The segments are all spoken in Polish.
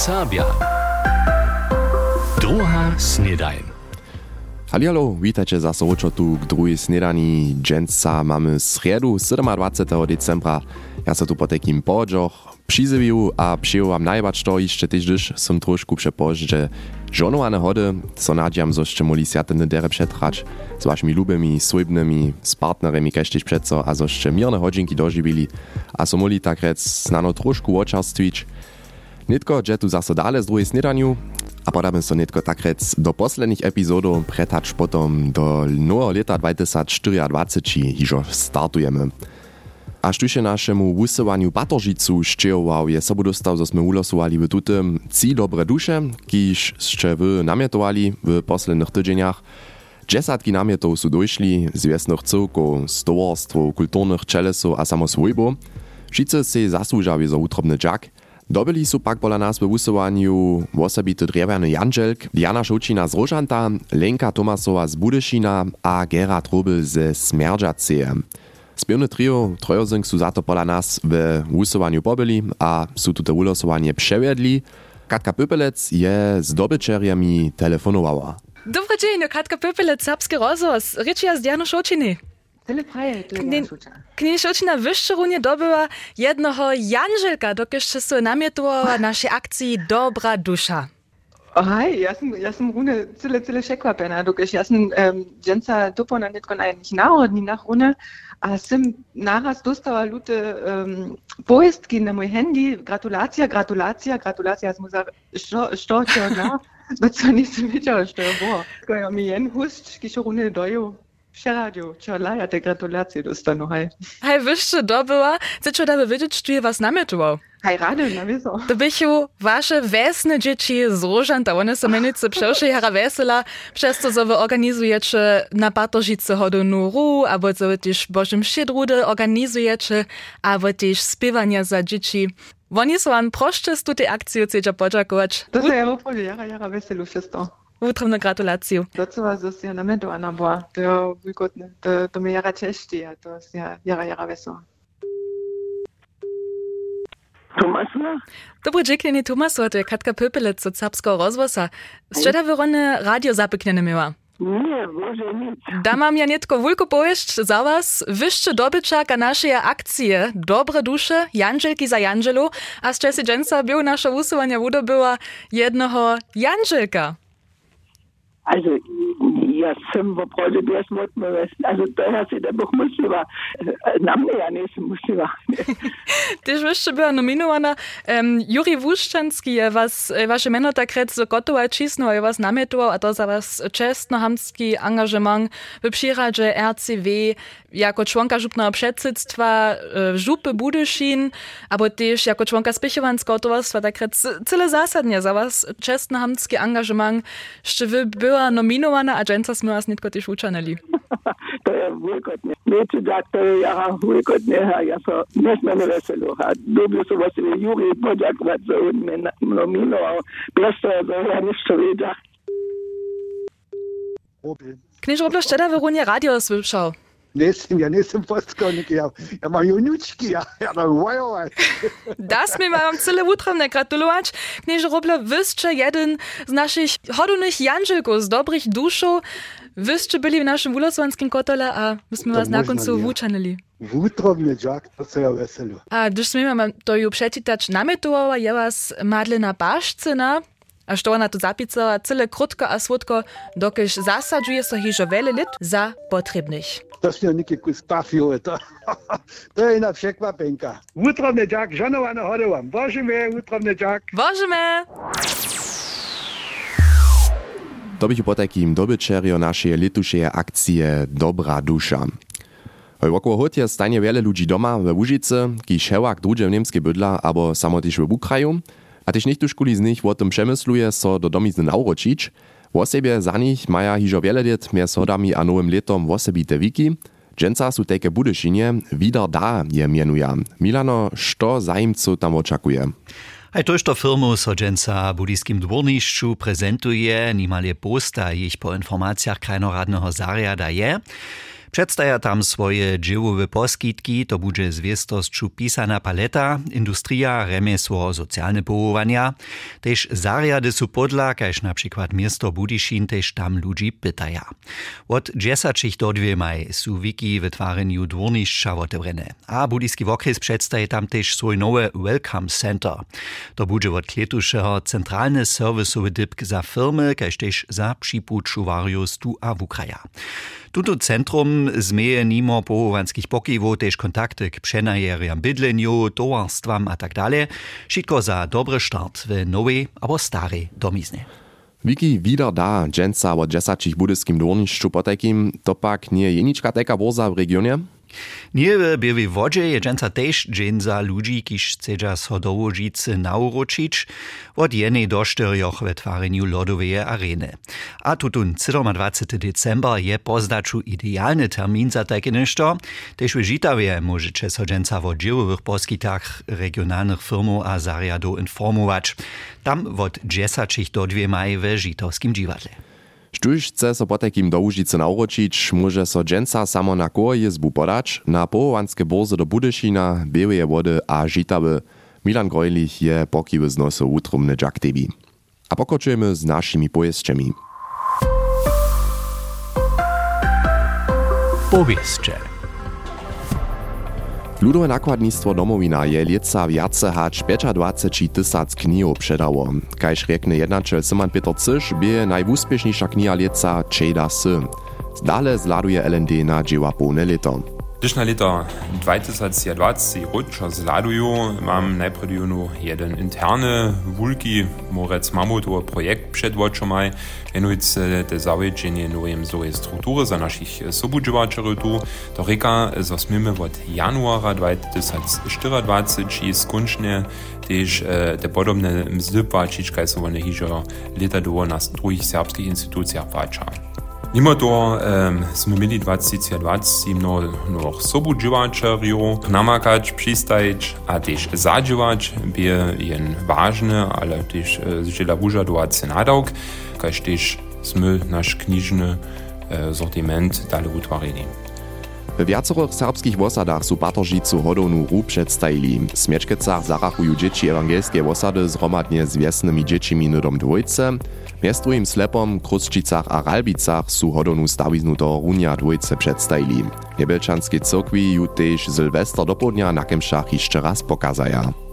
Serbia. Druga snedajn. Halialo, witajcie za sołczo tu k drugiej snedani. Dżęca mamy sredu 27. decembra. Ja se tu po takim połodzioch przyzywił a przyjął wam najbacz to jeszcze też, gdyż som troszkę przepożdż, że żonowane hody, co nadziam, zo jeszcze siatene dere przetrać, z waszymi lubymi, swojbnymi, z partnerami przeco, a zo jeszcze mierne hodzinki dożywili, a so moli tak rec znano troszkę oczarstwić. Nitko, że tu zase dale z drugiej snedaniu, a podamy so netko tak rec do posledných epizodov pretać potom do nového leta 2024 hižo startujemy. A štuše našemu wusowaniu Batoržicu ščejował je sobu dostał, zo sme ulosowali w tutym Ci dobre duše, kiž ste wy namietowali w posledných tydzieniach. Dziesiątki namietów są dojszli z wiesnych cyrków, stowarstw, kulturnych czelesów a samo swojbo. Wszyscy se zasłużały za utrobny dżak. Dobili su pak pola nas w wusowaniu osobity drewjany Janželk, Šočina z Rožanta, Lenka Tomasowa z Budyšina a Gerard Robel ze Smerdžaceje. Spiewne trio trojozynk su za to pola nas w wusowaniu pobyli a su tute ulosowanie przewiedli. Katka Pypelec je z dobyczeriami telefonowała. Dobry dzień, Katka Pypelec, Serbski Rozos. Rycz ja z Dianą Šočiny. Tyle praje, tyle Knie- Šuča. Knie Šočina wyszczerunie dobyła jednego Janželka, dokiż się namietowała naszej akcji Dobra Dusza. Ahaj, ja sam, ja sam rune tyle, tyle przekvapena, dokąd ja sam um, dżęca tupo na nitko na jednych narodninach rune, a sam naraz dostała lute um, poistki na mój handy, gratulacja, gratulacja, gratulacja, ja sam to na, bo co nisam wiedziała, što je było. Tylko ja mi jen hust, kiszo rune doju, przeradził, čo laja te gratulacje dostanu, haj. Hej, wyższe dobyła, chcecie da wiedzieć, czy je was namietował. Haj, rady, na wieso. To bychu wasze wesne dzieci z Różanta, one są menice przewsze jara wesela, przez to, wy organizujecie na Bartožice hodu nuru, albo wy też Bożym Szydrude organizujecie, albo też śpiewania za dzieci. Oni są wam proszcze z tej akcji chcecie podziakować. To se ja upolje, jara, jara veselu všetko. Utromne gratulacje. Docela zase ja namedowana była, to ja wygodne, to, to mnie jara cieści, a to jest ja, jara, jara wesoła. Tomasna? Dobry dzień, klini Tomas, to je Katka Pöpelec od Serbskiego rozwosa. Szczera wyrone radio zapyknione miała. Nie, Boże, nic. Da mam ja netko wulko powieść za was, wyższy dobyczak a naszej akcje Dobre dusze, Janżelki za Janżelu, a z czasy dżęca był nasza usuwania była jednego Janżelka. Also, ja sam w obchodzie bez smutno Also, to ja się da Bóg musiła. Na mnie ja nie sam musiła. Tyż wyższy była nominowana. Um, Juri Wuszczanski je was, e, wasze meno tak rec so gotowa cisnął, je was nametował, a to za was czestnohamski angażement w przyradzie RCW jako członka żupnego przedsedztwa e, żupy Budyszin, albo też jako członka spichowanskiego towarstwa, tak rec cyle zasadnie za was czestnohamski angażement, że wy była nominowana, a dżęca sme was nitko też uczanili. To je vujkotne. Neću da to je ja vujkotne, a ja so nesmene veselo. A dobio su vas ili Juri pođakovat za nominovao. Bez toho, da ja vidia. Robin. Knież Roblo szczera wyrunie radio słyszał. Nisem, ja nisem poskovnik, ja, ja mam junički, ja, ja mam vojovat. Das mi mam cyle utromne gratulować. Knież Roblo wyszcze jeden z naszych hodownych Janżelków z dobrych duszów. Wyszcze byli w naszym wulosłanskim kotole, a myśmy was na końcu nie. wuczanili. Vutrovne džak, to se ja veselo. A gdyż sme mam to ju przeczytać nametovala, je was Madlena Bašcina, a što ona tu zapisała, cyle krótko a słodko, dokiż zasadzuje so hižo wiele lit za potrzebnych. Neki kus pafio, to, je jedna překvapenka. Vutrovne džak, žanovane hodovam. Bože me, vutrovne džak. Wożymy! To bych po takim dobyczerio naszej litušej akcije Dobra dusza. Wokoło hotie stanie wiele ludzi doma we Łużycy, ki szewak drugie w niemskie bydla, abo samo też w Ukraju, a też niektórzy z nich o tym przemysluje so do domizny nauročić. W osobie za nich maja hižo wiele lat między hodami a nowym letom osobite wiki. Dżęca su teke budyszynie, widar da je mienuje. Milano, što zajimcu tam oczekuje? Aj to firmu so dženca budijskim dvornišću prezentuje, nimal je posta, jich po informacijach krajnoradného zariada je. Przedstawia tam swoje dziełowe poskitki, to będzie zwiestosću pisana paleta, industria, remesło, socjalne powołania. Też zariady są podla, każ na przykład miasto Budyszin też tam ludzi pytaja. Od 10 do 2 maj są wiki wytwarzeniu dworniszcza otebrane. A budyjski okres przedstawia tam też swój nowy Welcome Center. To będzie od kletuszego centralny serwisowy dybk za firmy, każ też za przypuczuwarius tu a w Ukraja. Tuto centrum zmeje nimo połowanskich pokiwów też kontakty k przenajeriam bydleniu, towarstwam a tak dalej. Wszystko za dobry start w nowej albo starej domiznie. Wiki wieder da, dżęca od dziesacich budyskim dworniszczu potekim, to pak nie jeniczka taka borza w regionie? Nie w białej wodzie je dżęca też dżeń za ludzi, kiż chcedza sodowo žicy nauročić, od jednej do czterech w twarzeniu lodowej areny. A tutun 27. december je pozdaczu idealny termin za takie nešto, też w Żitawie możecie so dżęca o dziełowych poskitach regionalnych firmów a zariadu informować. Tam od 10 do 2 maj w Żitowskim dziwadle. Štuž chce so potekim do Łužice nauročić, może so dżęca samo na koło jezbu podać, na połowanske borze do Budyšina, Białeje wody a Žitawy. Milan Grojlich je pokiwy z nosu utrumny Jack Debi. A pokočujemy z naszymi pojeźdźcami. Powieszcze. Ludowe nakładnictwo Domowina je lieca wjace hać 25 tysac knihów przedało. Kajż rekne jednaczel Simon Peter Cysz, bie najwuspieszniejsza kniha lieca Czeda Sy. Dale zladuje LND na dzieła pełne leto. Když na leta 2020 ročo zladuju, mam najprv jeden interny, wulki, morec mamutowy projekt przed oczomaj, mianujcy te zawiedżenie nowym zoje struktury za naszych sobudźowaczerów tu. To reka, zo smimy od januara 2024 skończnie też te podobne mzdy płacić, kaj so one hižo leta do na drugich serbskich instytucjach płacza. Mimo to um, sme mieli 2020 no, no sobu dživačarju namakać, przystajić, a też zadžiwać by jen ważne, ale też zdziela wużadować nadawk, kaž też sme nasz knižny uh, sortiment dalej utwarili. Wiacorych serbskich wosadach su patoržicu hodownu ru przedstajili. W Smiečkecach zarachujú dzieci ewangelskie wosady zhromadnie z wiesnymi dziećmi nudom dwójce, Mjez drugim slepom, Kruščicach a Ralbicach su hodownu stawiznu do runia dwójce przedstajili. Niebelčanskiej cyrkwi ju też Sylwester do południa na Kemszach jeszcze raz pokazaja.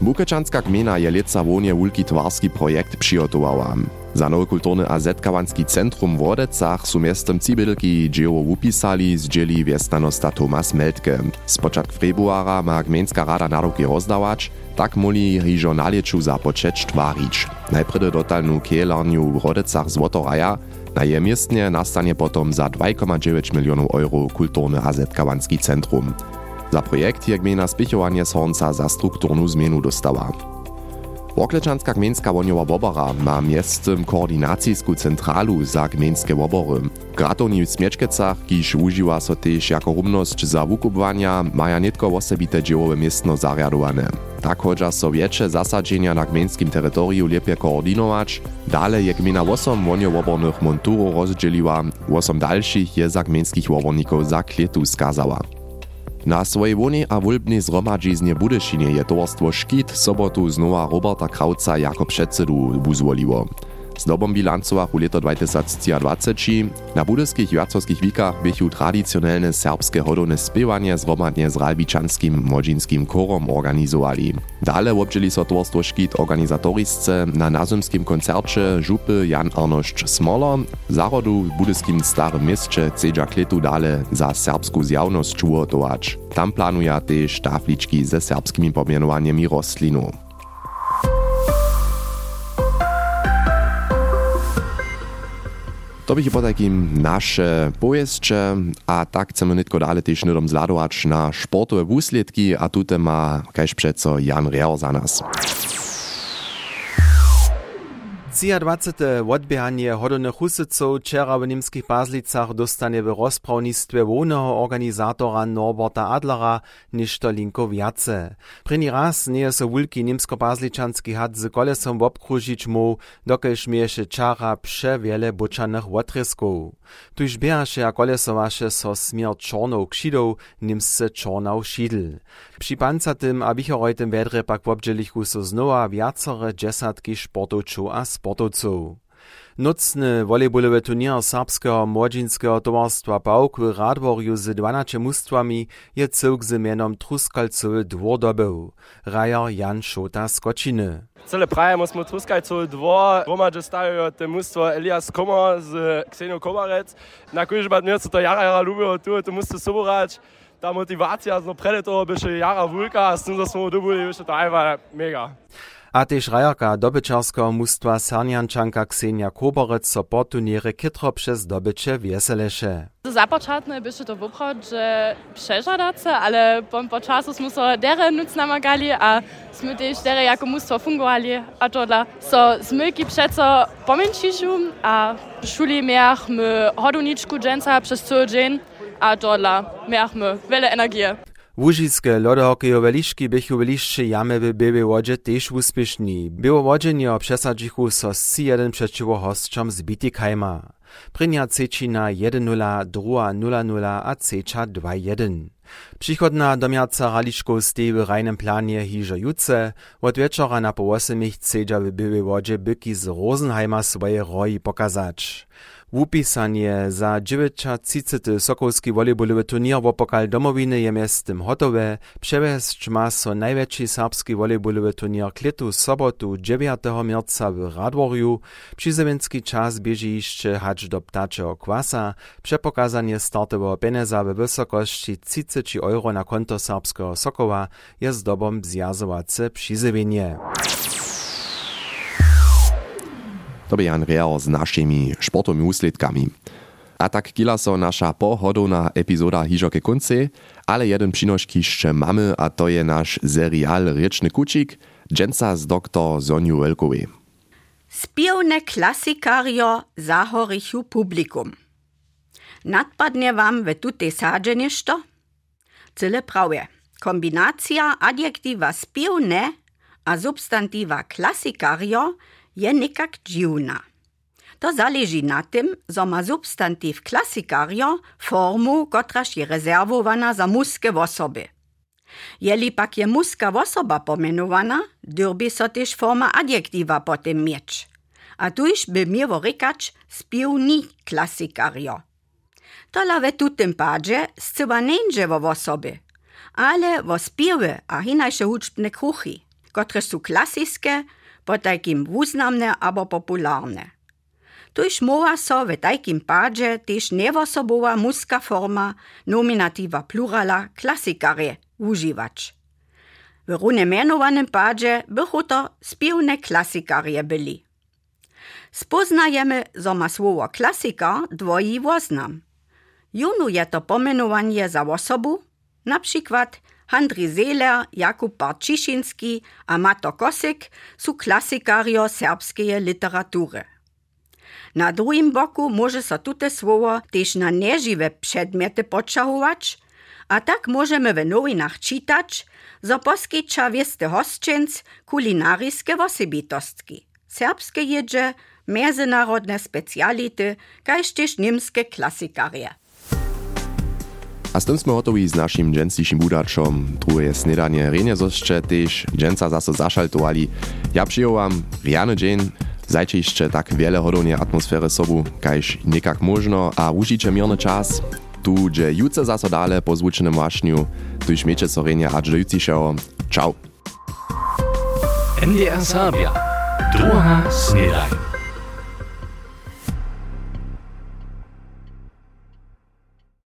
Bukečanská gmina je leca wonie wulki twarski projekt přihotowała. Za nowy kulturny a zetkawanski centrum w Wodecach su miestem Cibylki dzieło upisali zdzieli wiestanosta Tomas Meldke. Z początku februara ma gmienska rada naroki rozdawać, tak moli hižo nalieču započeć tvarić. Najpredy dotalnu kielarniu w Rodecach złotoraja, na je miestnie nastanie potom za 2,9 milionów euro kulturny a zetkawanski centrum. Za projekt je gmina spichowanie Hornca za strukturnu zmienu dostała. Woklečanska gmejnska woniowa wobora ma miestem koordinacijsku centralu za gmejnske wobory. Gratowni w Smiečkecach, kiž užiwa so tež jako rumnosť za wukubwania, maja netko osebite dziełowe miestno zariadowane. Tak chodźa so wiecze zasadzenia na gmejnskim terytoriu lepiej koordynować. Dale je gmina 8 woniowobornych monturów rozdzieliła, 8 dalszych je za gmejnskich woborników za kletu skazała. Na swojej łonie a wulbnej zhromadźiznie Budyszynie je towarstwo Szkit sobotu znowa Roberta Krauca jako przedsedu wuzwoliło. Z dobom bilancowach u leto 2020 na budyskich jacowskich wikach bychu tradycjonalne serbskie hodowne spiewanie zhromadnie z ralbiczanskim młodzinskim korom organizowali. Dale obdzieli so towarstwo Szkit organizatorisce na nazymskim koncercie żupy Jan Arnošt Smoler, zarodu w budyskim starym mieście cedza kletu dale za serbsku zjawność czułotować. Tam planuje też tafliczki ze serbskimi pomianowaniami rostlinu. To bych po takim nasze pojeździe, a tak chcemy nitko dalej też nudom zladować na sportowe wusledki, a tutaj ma kaž przeco Jan Rehr za nas. 23. odbijanje hodonych husyców wczera w niemskich Bazlicach dostanie w rozprawnictwie wolnego organizatora Norberta Adlera niż to linko wiace. Pryni raz nie so wielki niemsko-bazliczanski had z kolesom obkružić mu, dokelż mieszy czara przewiele buczanych łotrysków. Tuż biasze a kolesowasze so smier czornów ksidów, niemsce czornał szidl. Przy pancatym a wichorojtym wedre pak wobdźelichu so znowa wiacere dziesiątki sportowców a sportowców. Nocny volejbolowy turnier serbskiego młodzieńskiego towarstwa Pałk w Radworju z 12 mustwami je cyłk z mianem Truskalcowy dwór Rajar Jan Szota z Kociny. Cele praje smo Truskalcowy dwór, gromadže stajo te mustwo Elias Kommer z Ksenią Komarec. Na kojże mnie co to jara jara lubiło, tu to muste soborać. Ta motywacja z Predator byše jara wulka, z tym, że smo dobili, to einfach mega. A tež rajarka dobyczarskiego mustwa Sarniančanka Ksenia Koborec so po turniere kytro przez dobycze wieseleše. Započatne byše to woprawd, że przeżadace, ale po, po czasu smo so dere nuc namagali, a sme tež dere jako mustwo fungovali, a to dla so smyki przeco pomenšišu, a šuli miachmy hoduniczku dżęca przez cały dzień, a to dla miachmy wiele energii. Łužiske lodohokejowe bychu lišče jame w Białej Wodzie też uspieszni. Białowodźenie przesadzichu so z 1 przeciwko hostczom z Bitikajma. Prynia Cečina 1-0, druga 0-0 a Ceča 2-1. Przychodna domiarca raliczków stej w rajnym planie hiżo juce, od wieczora na po 8 chcedza w Białej Wodzie byki z Rosenheima swoje roi pokazać. Wupisanie za 930. Sokolski volejbolowy turnier wo pokal domowiny je mjestem hotowe, přewesć ma so serbski volejbolowy turnier kletu sobotu 9. marca w Radworju, przyzewenski czas bieży jeszcze hacz do ptaczego kwasa, przepokazanie startowo peneza w wysokości 30 euro na konto serbskiego Sokoła jest dobom zjazowace przyzewienie. To by Jan Real z naszymi sportowymi úsledkami. A tak kila so nasza pohodowna epizoda hižo ke konce, ale jeden přinošk jeszcze mamy, a to je nasz serial Rieczny Kucik, dżęca z doktor Zoniu Welkowej. Spiewne klasikario zahorichu publikum. Nadpadnie wam we tutej ništo? Cyle prawie. Kombinacja adjektywa spiewne a substantywa klasikario je nekak dziwna. To zależy na tym, że ma substantyw klasikario formu, kotraż je rezerwowana za muskie osoby. Jeli pak je muska osoba pomenowana, dyrbi so też forma adjektywa potem mieć. A tuż by miewo rykać spiewni klasikario. To lawe tutym padzie scyba nędze wo osoby, ale wo spiewy a hinajsze huczbne kruchy, które są klasyczne, po takim wuznamne abo popularne. Tuž mowa so w takim padzie też niewosobowa muska forma nominativa plurala klasikare używać. W runie mianowanym padzie bychu to spiewne klasikarie byli. Spoznajemy, że ma słowo klasika dwoji woznam. Junu je to pomenowanie za osobu, na przykład Handry Seeler, Jakub Barciszynski a Mato Kosik su klasikario literatury. Na drugim boku może so tute słowo też na nieżywe przedmioty podšahować, a tak możemy w nowinach czytać, że poskytcza wiesty hostczync kulinaryjskie osobitostki, serbskie jedzie, międzynarodne specjality, kaž też niemskie klasikarie. A z tym sme hotowi z našim dženstejším budačom. Druhé snedanie renie zosče tež dženca zase zašaltovali. Ja przyjąłam riany dzień, zajcie jeszcze tak wiele hodownie atmosfery sobu, kajż niekak možno a užiče mirny czas. Tu, gdzie juce zase dale po zvučenym wašniu, tu śmiecie so renie aż do jutrišeho. Ciao. NDR Sabia. Druga snedanie.